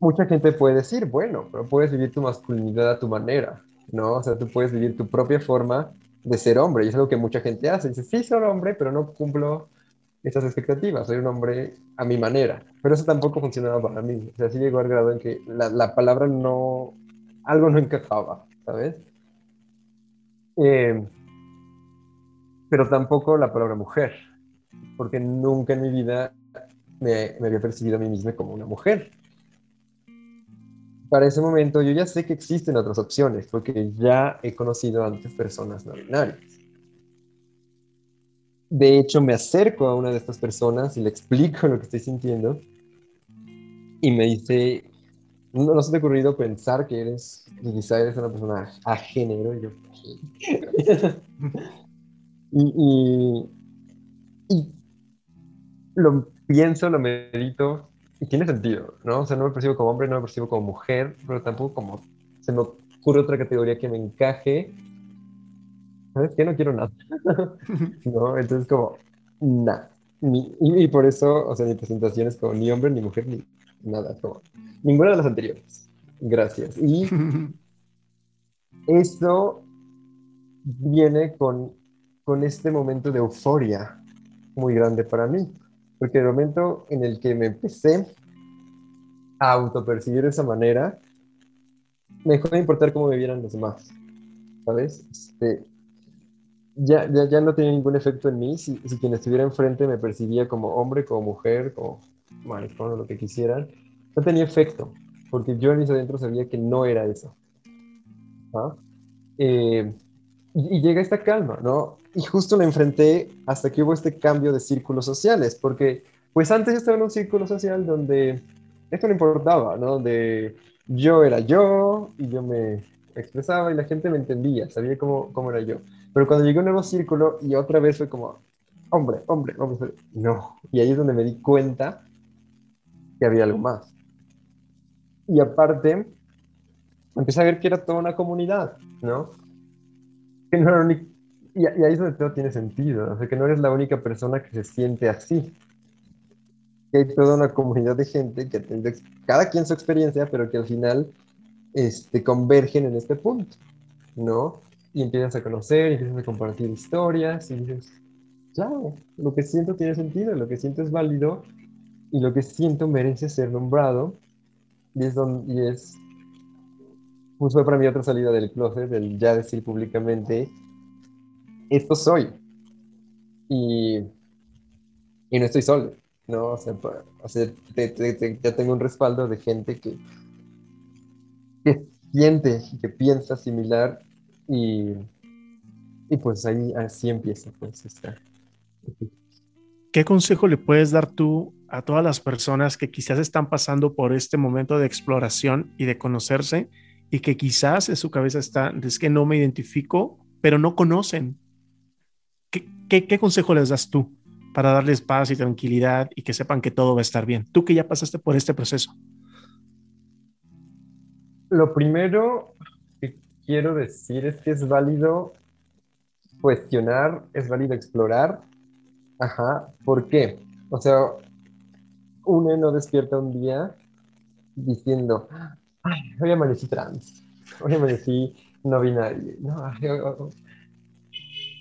Mucha gente puede decir, bueno, pero puedes vivir tu masculinidad a tu manera, ¿no? O sea, tú puedes vivir tu propia forma de ser hombre. Y es algo que mucha gente hace. Dice, sí, soy hombre, pero no cumplo esas expectativas. Soy un hombre a mi manera. Pero eso tampoco funcionaba para mí. O sea, sí llegó al grado en que la, la palabra no... Algo no encajaba, ¿sabes? Eh, pero tampoco la palabra mujer. Porque nunca en mi vida me, me había percibido a mí misma como una mujer para ese momento yo ya sé que existen otras opciones, porque ya he conocido antes personas no binarias. De hecho, me acerco a una de estas personas y le explico lo que estoy sintiendo y me dice, no, no se te ha ocurrido pensar que eres, que quizá eres una persona a género. Y yo, y, y lo pienso, lo medito y tiene sentido, ¿no? O sea, no me percibo como hombre, no me percibo como mujer, pero tampoco como se me ocurre otra categoría que me encaje. ¿Sabes qué? No quiero nada. ¿No? Entonces, como, nada. Y, por eso, o sea, mi presentación es como ni hombre, ni mujer, ni nada. Como, ninguna de las anteriores. Gracias. Y eso viene con, con este momento de euforia muy grande para mí porque el momento en el que me empecé a autopercibir de esa manera, me dejó de importar cómo me vieran los demás, ¿sabes? Este, ya, ya, ya, no tenía ningún efecto en mí si, si, quien estuviera enfrente me percibía como hombre, como mujer, como maricón o lo que quisieran. No tenía efecto, porque yo en mis adentro sabía que no era eso. ¿Ah? Eh, y, llega esta calma, ¿no? Y justo la enfrenté hasta que hubo este cambio de círculos sociales, porque pues antes yo estaba en un círculo social donde esto no importaba, ¿no? Donde yo era yo y yo me expresaba y la gente me entendía, sabía cómo, cómo era yo. Pero cuando llegué a un nuevo círculo y otra vez fue como, hombre, hombre, hombre, no. Y ahí es donde me di cuenta que había algo más. Y aparte, empecé a ver que era toda una comunidad, ¿no? Que no era y, y, ahí es donde todo tiene sentido, o sea, que no eres la única persona que se siente así. Que hay toda una comunidad de gente que tiene cada quien su experiencia, pero que al final este, convergen en este punto, ¿no? Y empiezas a conocer, empiezas a compartir historias, y dices, claro, lo que siento tiene sentido, lo que siento es válido, y lo que siento merece ser nombrado, y es, donde, y es pues fue para mí otra salida del closet, del ya decir públicamente, esto soy. Y, y no estoy solo, ¿no? O sea, o sea ya tengo un respaldo de gente que, que siente, que piensa similar y, y pues ahí así empieza, pues está. ¿Qué consejo le puedes dar tú a todas las personas que quizás están pasando por este momento de exploración y de conocerse y que quizás en su cabeza está, es que no me identifico, pero no conocen? ¿Qué, qué, consejo les das tú para darles paz y tranquilidad y que sepan que todo va a estar bien? Tú que ya pasaste por este proceso. Lo primero que quiero decir es que es válido cuestionar, es válido explorar. Ajá, ¿por qué? O sea, uno no despierta un día diciendo, Ay, hoy amanecí trans, hoy amanecí no binario. No,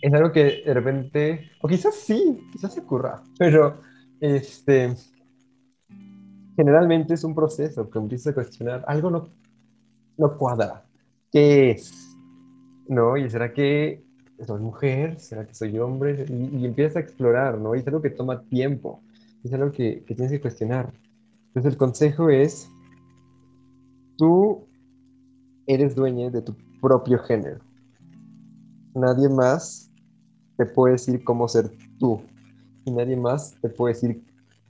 es algo que de repente, o quizás sí, quizás se ocurra, pero este, generalmente es un proceso que empieza a cuestionar, algo no no cuadra. ¿Qué es? ¿No? ¿Y será que soy mujer? ¿Será que soy hombre? Y, y empiezas a explorar, ¿no? Y es algo que toma tiempo. Es algo que, que tienes que cuestionar. Entonces el consejo es, tú eres dueña de tu propio género. Nadie más te puede decir cómo ser tú. Y nadie más te puede decir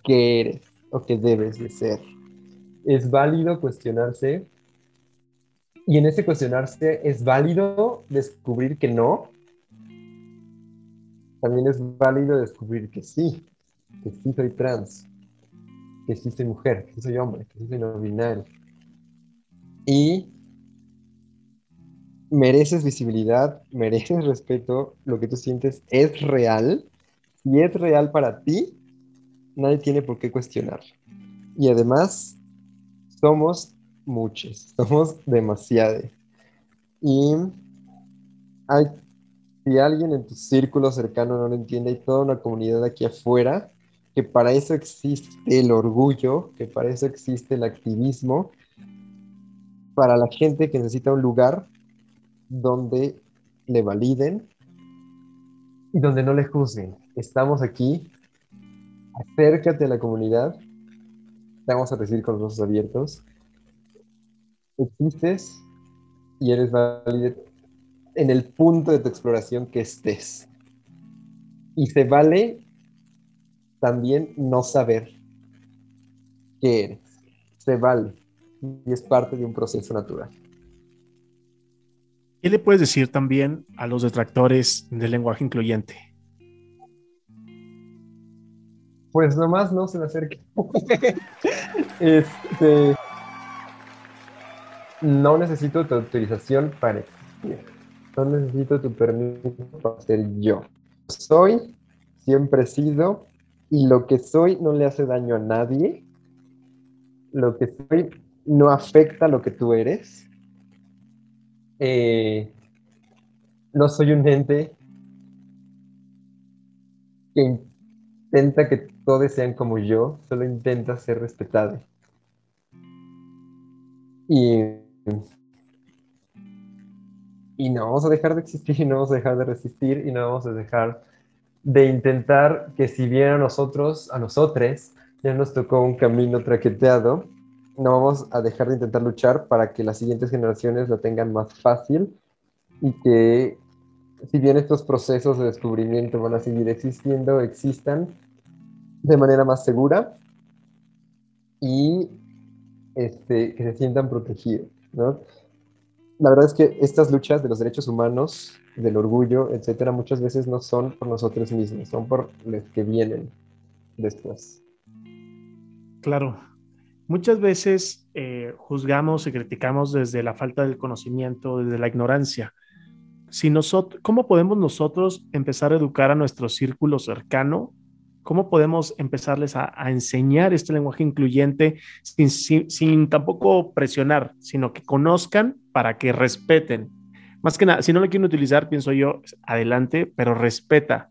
qué eres o qué debes de ser. Es válido cuestionarse y en ese cuestionarse, ¿es válido descubrir que no? También es válido descubrir que sí, que sí soy trans, que sí soy mujer, que sí soy hombre, que sí soy no binario. Y mereces visibilidad, mereces respeto, lo que tú sientes es real. y es real para ti, nadie tiene por qué cuestionar. Y además, somos muchos, somos demasiados. Y hay, si alguien en tu círculo cercano no lo entiende, hay toda una comunidad aquí afuera que para eso existe el orgullo, que para eso existe el activismo, para la gente que necesita un lugar donde le validen y donde no le juzguen. Estamos aquí, acércate a la comunidad, te vamos a recibir con los brazos abiertos existes y eres válido en el punto de tu exploración que estés. Y se vale también no saber qué eres. Se vale. Y es parte de un proceso natural. ¿Qué le puedes decir también a los detractores del lenguaje incluyente? Pues nomás no se me acerque. este, no necesito tu autorización para existir. No necesito tu permiso para ser yo. Soy, siempre he sido, y lo que soy no le hace daño a nadie. Lo que soy no afecta lo que tú eres. Eh, no soy un ente que intenta que todos sean como yo, solo intenta ser respetado. Y y no vamos a dejar de existir y no vamos a dejar de resistir y no vamos a dejar de intentar que si bien a nosotros, a nosotros, ya nos tocó un camino traqueteado, no vamos a dejar de intentar luchar para que las siguientes generaciones lo tengan más fácil y que si bien estos procesos de descubrimiento van a seguir existiendo, existan de manera más segura y este, que se sientan protegidos, ¿no? La verdad es que estas luchas de los derechos humanos, del orgullo, etcétera, muchas veces no son por nosotros mismos, son por los que vienen después. Claro. Muchas veces eh, juzgamos y criticamos desde la falta del conocimiento, desde la ignorancia. Si nosotros, ¿Cómo podemos nosotros empezar a educar a nuestro círculo cercano? ¿Cómo podemos empezarles a, enseñar este lenguaje incluyente sin, sin, tampoco presionar, sino que conozcan para que respeten? Más que nada, si no lo quieren utilizar, pienso yo, adelante, pero respeta.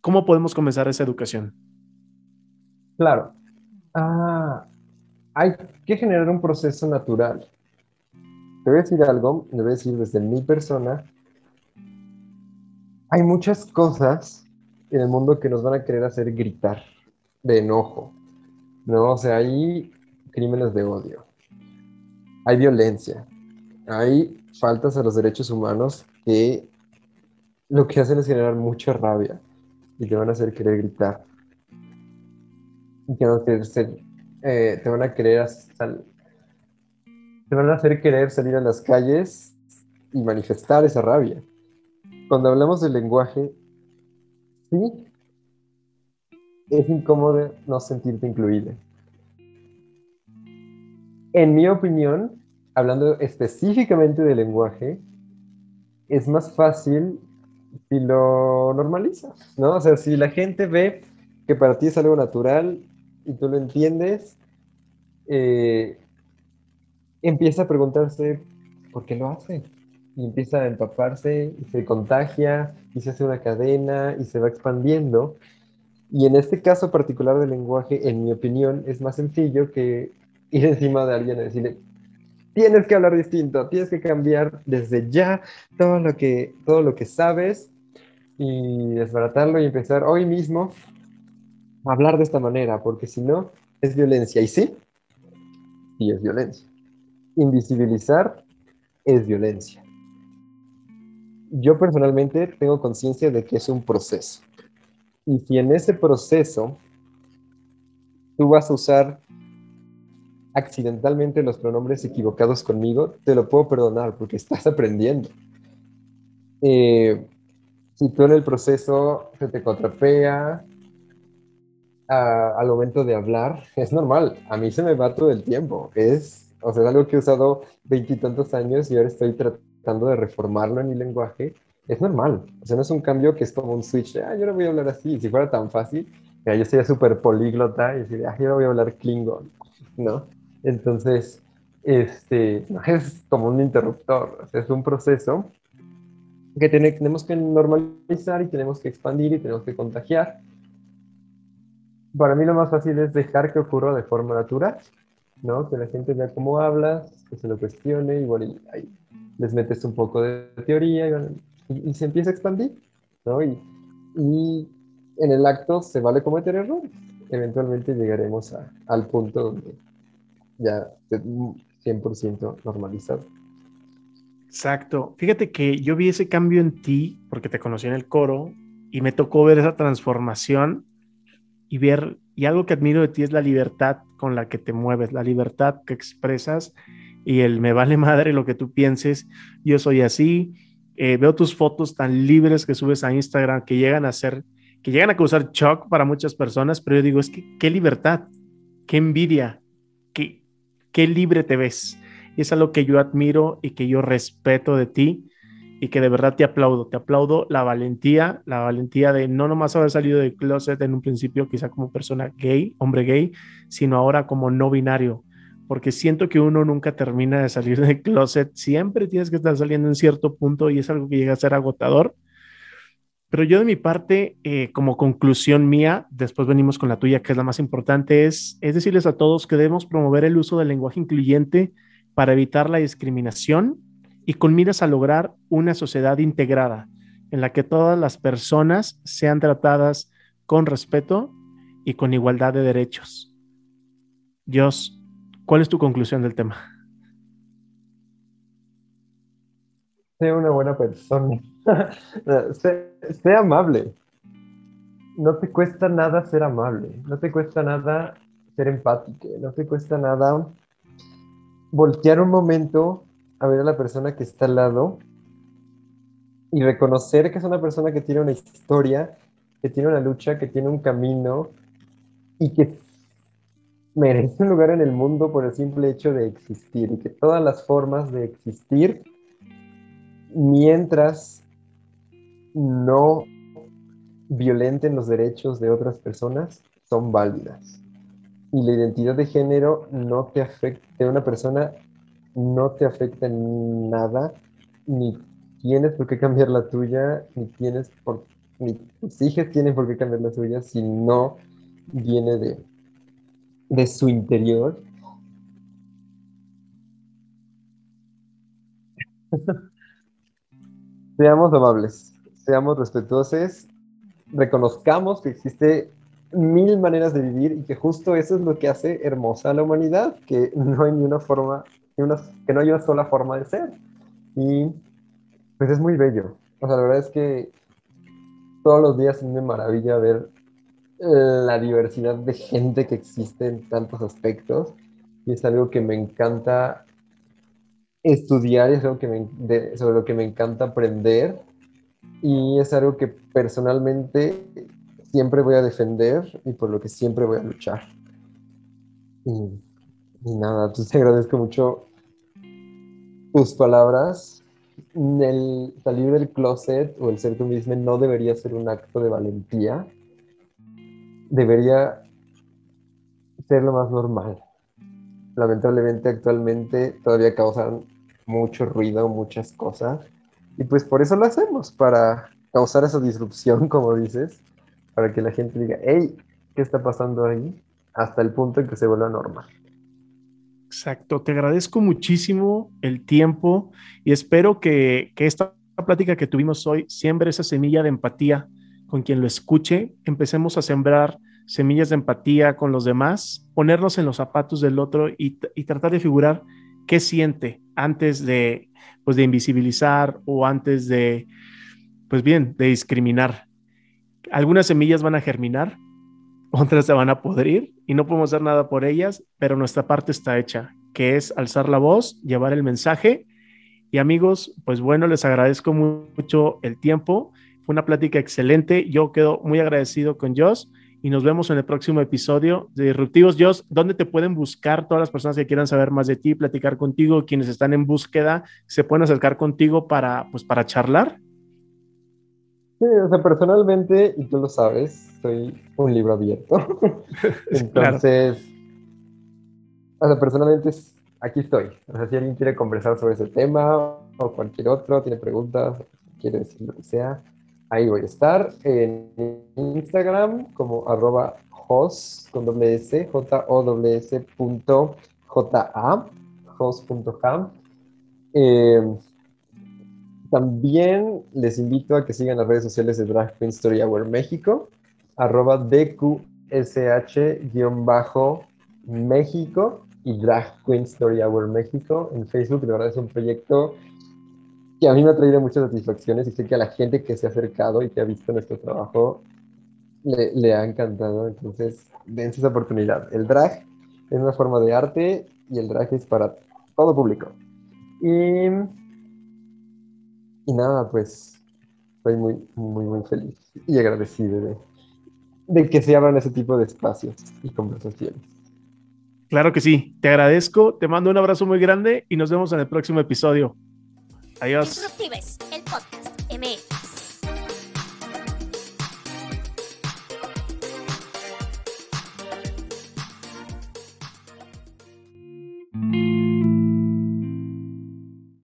¿Cómo podemos comenzar esa educación? Claro. Ah, hay que generar un proceso natural. Te voy a decir algo, te voy a decir desde mi persona. Hay muchas cosas en el mundo que nos van a querer hacer gritar de enojo, ¿no? O sea, hay crímenes de odio, hay violencia, hay faltas a los derechos humanos que lo que hacen es generar mucha rabia y te van a hacer querer gritar. Y que van a querer ser eh, te van a querer te van a hacer querer salir a las calles y manifestar esa rabia. Cuando hablamos del lenguaje, sí, es incómodo no sentirte incluido. En mi opinión, hablando específicamente del lenguaje, es más fácil si lo normalizas, ¿no? O sea, si la gente ve que para ti es algo natural y tú lo entiendes, eh, empieza a preguntarse por qué lo hace. Y empieza a empaparse y se contagia y se hace una cadena y se va expandiendo. Y en este caso particular del lenguaje, en mi opinión, es más sencillo que ir encima de alguien y decirle, tienes que hablar distinto, tienes que cambiar desde ya todo lo que, todo lo que sabes y desbaratarlo y empezar hoy mismo hablar de esta manera, porque si no, es violencia. Y sí, sí es violencia. Invisibilizar es violencia. Yo personalmente tengo conciencia de que es un proceso. Y si en ese proceso tú vas a usar accidentalmente los pronombres equivocados conmigo, te lo puedo perdonar porque estás aprendiendo. Eh, si tú en el proceso se te contrapea, al momento de hablar, es normal. A mí se me va todo el tiempo. Es, o sea, algo que he usado veintitantos años y ahora estoy tratando de reformarlo en mi lenguaje. Es normal. O sea, no es un cambio que es como un switch de, ah, yo no voy a hablar así. Si fuera tan fácil, yo sería súper políglota y decir, ah, yo no voy a hablar klingon, ¿no? Entonces, este, es como un interruptor. es un proceso que tenemos que normalizar y tenemos que expandir y tenemos que contagiar para mí lo más fácil es dejar que ocurra de forma natural, ¿no? Que la gente vea cómo hablas, que se lo cuestione, igual y ahí les metes un poco de teoría y, se empieza a expandir, ¿no? Y, y, en el acto se vale cometer errores. Eventualmente llegaremos al punto donde ya esté 100% normalizado. Exacto. Fíjate que yo vi ese cambio en ti porque te conocí en el coro y me tocó ver esa transformación y ver, y algo que admiro de ti es la libertad con la que te mueves, la libertad que expresas y el me vale madre lo que tú pienses, yo soy así, eh, veo tus fotos tan libres que subes a Instagram que llegan a ser, que llegan a causar shock para muchas personas, pero yo digo, es que qué libertad, qué envidia, qué, qué libre te ves. Y es algo que yo admiro y que yo respeto de ti y que de verdad te aplaudo. Te aplaudo la valentía, la valentía de no nomás haber salido del closet en un principio, quizá como persona gay, hombre gay, sino ahora como no binario. Porque siento que uno nunca termina de salir del closet, siempre tienes que estar saliendo en cierto punto y es algo que llega a ser agotador. Pero yo de mi parte, eh, como conclusión mía, después venimos con la tuya, que es la más importante, es, es decirles a todos que debemos promover el uso del lenguaje incluyente para evitar la discriminación y con miras a lograr una sociedad integrada en la que todas las personas sean tratadas con respeto y con igualdad de derechos. Dios, ¿cuál es tu conclusión del tema? Sea una buena persona. sé, amable. No te cuesta nada ser amable. No te cuesta nada ser empático. No te cuesta nada voltear un momento a ver a la persona que está al lado y reconocer que es una persona que tiene una historia, que tiene una lucha, que tiene un camino y que merece un lugar en el mundo por el simple hecho de existir y que todas las formas de existir, mientras no violenten los derechos de otras personas, son válidas. Y la identidad de género no te afecta, de una persona no te afecta en nada, ni tienes por qué cambiar la tuya, ni tienes por, ni tus hijos tienen por qué cambiar la suya si no viene de, de su interior. seamos amables, seamos respetuosos, reconozcamos que existe mil maneras de vivir y que justo eso es lo que hace hermosa a la humanidad, que no hay ni una forma, una, que no hay una sola forma de ser. Y pues es muy bello. O sea, la verdad es que todos los días me maravilla ver la diversidad de gente que existe en tantos aspectos y es algo que me encanta estudiar, es algo que me, sobre lo que me encanta aprender y es algo que personalmente siempre voy a defender y por lo que siempre voy a luchar. Y, nada, pues te agradezco mucho tus palabras. El salir del closet o el ser tú mismo no debería ser un acto de valentía, debería ser lo más normal. Lamentablemente actualmente todavía causan mucho ruido, muchas cosas. Y pues por eso lo hacemos, para causar esa disrupción, como dices, para que la gente diga, hey, ¿qué está pasando ahí? Hasta el punto en que se vuelva normal. Exacto, te agradezco muchísimo el tiempo y espero que, que esta plática que tuvimos hoy siembre esa semilla de empatía con quien lo escuche, empecemos a sembrar semillas de empatía con los demás, ponernos en los zapatos del otro y, tratar de figurar qué siente antes de, pues, de invisibilizar o antes de, pues bien, de discriminar. Algunas semillas van a germinar, otras se van a podrir y no podemos hacer nada por ellas, pero nuestra parte está hecha, que es alzar la voz, llevar el mensaje. Y amigos, pues bueno, les agradezco mucho el tiempo. Fue una plática excelente. Yo quedo muy agradecido con Joss y nos vemos en el próximo episodio de Disruptivos. Joss, ¿dónde te pueden buscar todas las personas que quieran saber más de ti, platicar contigo, quienes están en búsqueda, se pueden acercar contigo para, pues, para charlar? Sí, o sea, personalmente, y tú lo sabes, soy un libro abierto. Entonces, o sea, personalmente aquí estoy. O sea, si alguien quiere conversar sobre ese tema o cualquier otro, tiene preguntas, quiere decir lo que sea, Ahí voy a estar en Instagram como arroba host con doble s, j o s punto j a, host.ham. Eh, también les invito a que sigan las redes sociales de Drag Queen Story Hour México, arroba dqsh-méxico y Drag Queen Story Hour México en Facebook. De verdad es un proyecto que a mí me ha traído muchas satisfacciones y sé que a la gente que se ha acercado y que ha visto nuestro trabajo le, ha encantado. Entonces, dense esa oportunidad. El drag es una forma de arte y el drag es para todo público. Y, y nada, pues estoy muy, muy, muy feliz y agradecido de, de que se abran ese tipo de espacios y conversaciones. Claro que sí, te agradezco, te mando un abrazo muy grande y nos vemos en el próximo episodio. Adiós. Disruptives, el podcast. M